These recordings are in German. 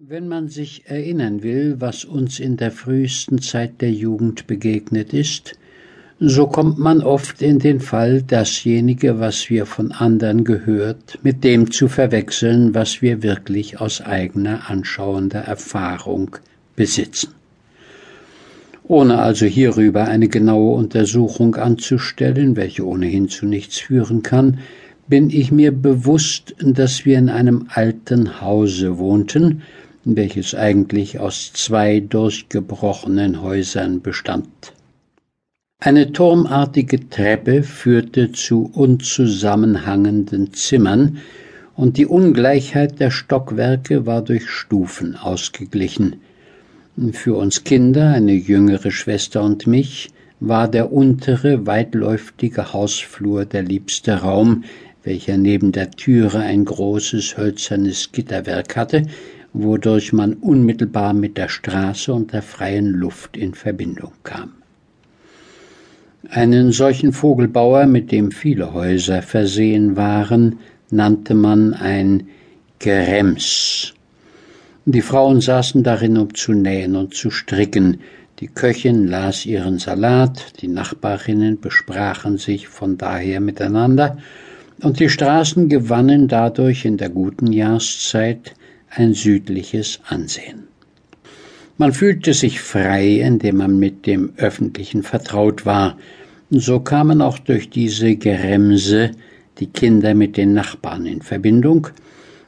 Wenn man sich erinnern will, was uns in der frühesten Zeit der Jugend begegnet ist, so kommt man oft in den Fall, dasjenige, was wir von anderen gehört, mit dem zu verwechseln, was wir wirklich aus eigener anschauender Erfahrung besitzen. Ohne also hierüber eine genaue Untersuchung anzustellen, welche ohnehin zu nichts führen kann, bin ich mir bewusst, dass wir in einem alten Hause wohnten, welches eigentlich aus zwei durchgebrochenen Häusern bestand. Eine turmartige Treppe führte zu unzusammenhangenden Zimmern, und die Ungleichheit der Stockwerke war durch Stufen ausgeglichen. Für uns Kinder, eine jüngere Schwester und mich, war der untere, weitläuftige Hausflur der liebste Raum, welcher neben der Türe ein großes hölzernes Gitterwerk hatte, wodurch man unmittelbar mit der Straße und der freien Luft in Verbindung kam. Einen solchen Vogelbauer, mit dem viele Häuser versehen waren, nannte man ein Gerems. Die Frauen saßen darin, um zu nähen und zu stricken, die Köchin las ihren Salat, die Nachbarinnen besprachen sich von daher miteinander, und die Straßen gewannen dadurch in der guten Jahrszeit ein südliches Ansehen. Man fühlte sich frei, indem man mit dem Öffentlichen vertraut war. So kamen auch durch diese Geremse die Kinder mit den Nachbarn in Verbindung,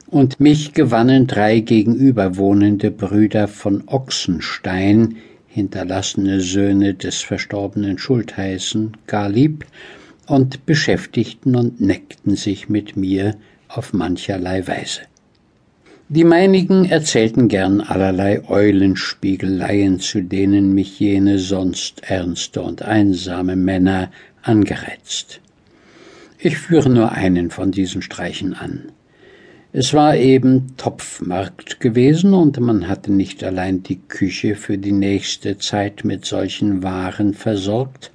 und mich gewannen drei gegenüber wohnende Brüder von Ochsenstein, hinterlassene Söhne des verstorbenen Schultheißen, gar lieb, und beschäftigten und neckten sich mit mir auf mancherlei Weise. Die meinigen erzählten gern allerlei Eulenspiegeleien, zu denen mich jene sonst ernste und einsame Männer angereizt. Ich führe nur einen von diesen Streichen an. Es war eben Topfmarkt gewesen und man hatte nicht allein die Küche für die nächste Zeit mit solchen Waren versorgt,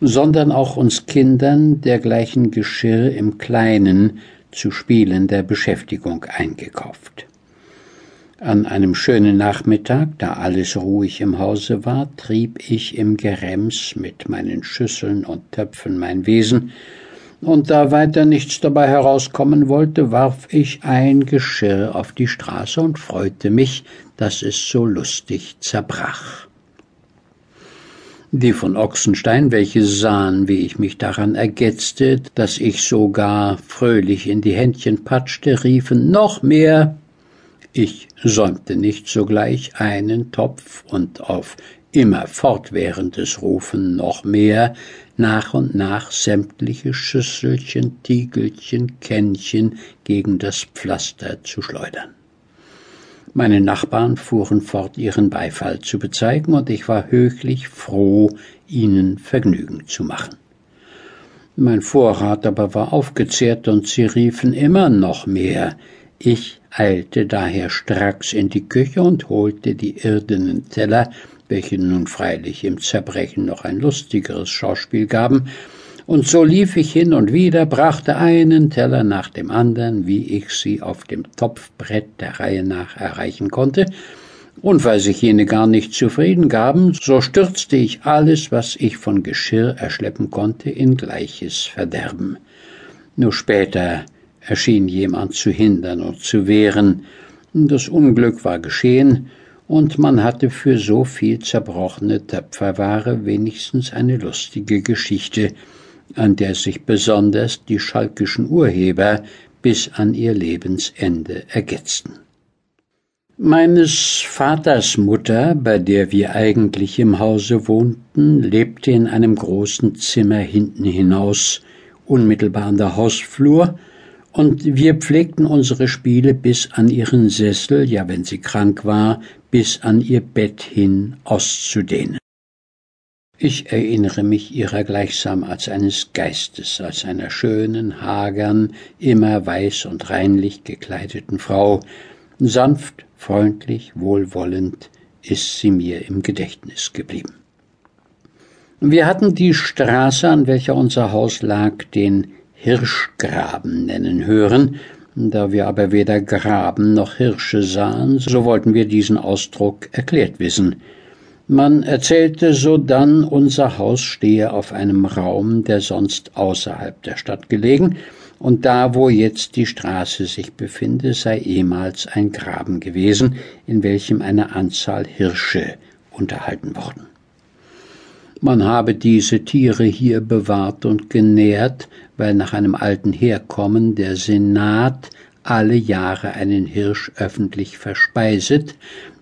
sondern auch uns Kindern dergleichen Geschirr im Kleinen zu spielender Beschäftigung eingekauft. An einem schönen Nachmittag, da alles ruhig im Hause war, trieb ich im Gerems mit meinen Schüsseln und Töpfen mein Wesen, und da weiter nichts dabei herauskommen wollte, warf ich ein Geschirr auf die Straße und freute mich, dass es so lustig zerbrach. Die von Ochsenstein, welche sahen, wie ich mich daran ergetzte, dass ich sogar fröhlich in die Händchen patschte, riefen noch mehr, ich säumte nicht sogleich einen Topf und auf immer fortwährendes Rufen noch mehr, nach und nach sämtliche Schüsselchen, Tiegelchen, Kännchen gegen das Pflaster zu schleudern. Meine Nachbarn fuhren fort, ihren Beifall zu bezeigen, und ich war höchlich froh, ihnen Vergnügen zu machen. Mein Vorrat aber war aufgezehrt, und sie riefen immer noch mehr. Ich eilte daher stracks in die Küche und holte die irdenen Teller, welche nun freilich im Zerbrechen noch ein lustigeres Schauspiel gaben, und so lief ich hin und wieder, brachte einen Teller nach dem anderen, wie ich sie auf dem Topfbrett der Reihe nach erreichen konnte, und weil sich jene gar nicht zufrieden gaben, so stürzte ich alles, was ich von Geschirr erschleppen konnte, in gleiches Verderben. Nur später erschien jemand zu hindern und zu wehren. Das Unglück war geschehen, und man hatte für so viel zerbrochene Töpferware wenigstens eine lustige Geschichte, an der sich besonders die schalkischen Urheber bis an ihr Lebensende ergetzten. Meines Vaters Mutter, bei der wir eigentlich im Hause wohnten, lebte in einem großen Zimmer hinten hinaus, unmittelbar an der Hausflur, und wir pflegten unsere Spiele bis an ihren Sessel, ja wenn sie krank war, bis an ihr Bett hin auszudehnen. Ich erinnere mich ihrer gleichsam als eines Geistes, als einer schönen, hagern, immer weiß und reinlich gekleideten Frau. Sanft, freundlich, wohlwollend ist sie mir im Gedächtnis geblieben. Wir hatten die Straße, an welcher unser Haus lag, den Hirschgraben nennen hören, Da wir aber weder Graben noch Hirsche sahen, so wollten wir diesen Ausdruck erklärt wissen. Man erzählte sodann, unser Haus stehe auf einem Raum, der sonst außerhalb der Stadt gelegen, und da, wo jetzt die Straße sich befinde, sei ehemals ein Graben gewesen, in welchem eine Anzahl Hirsche unterhalten worden. Man habe diese Tiere hier bewahrt und genährt, weil nach einem alten Herkommen der Senat alle Jahre einen Hirsch öffentlich verspeiset,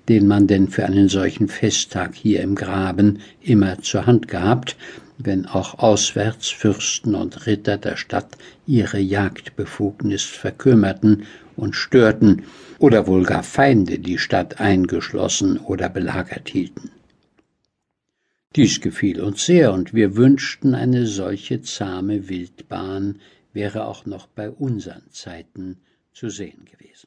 den man denn für einen solchen Festtag hier im Graben immer zur Hand gehabt, wenn auch auswärts Fürsten und Ritter der Stadt ihre Jagdbefugnis verkümmerten und störten oder wohl gar Feinde die Stadt eingeschlossen oder belagert hielten. Dies gefiel uns sehr, und wir wünschten, eine solche zahme Wildbahn wäre auch noch bei unseren Zeiten zu sehen gewesen.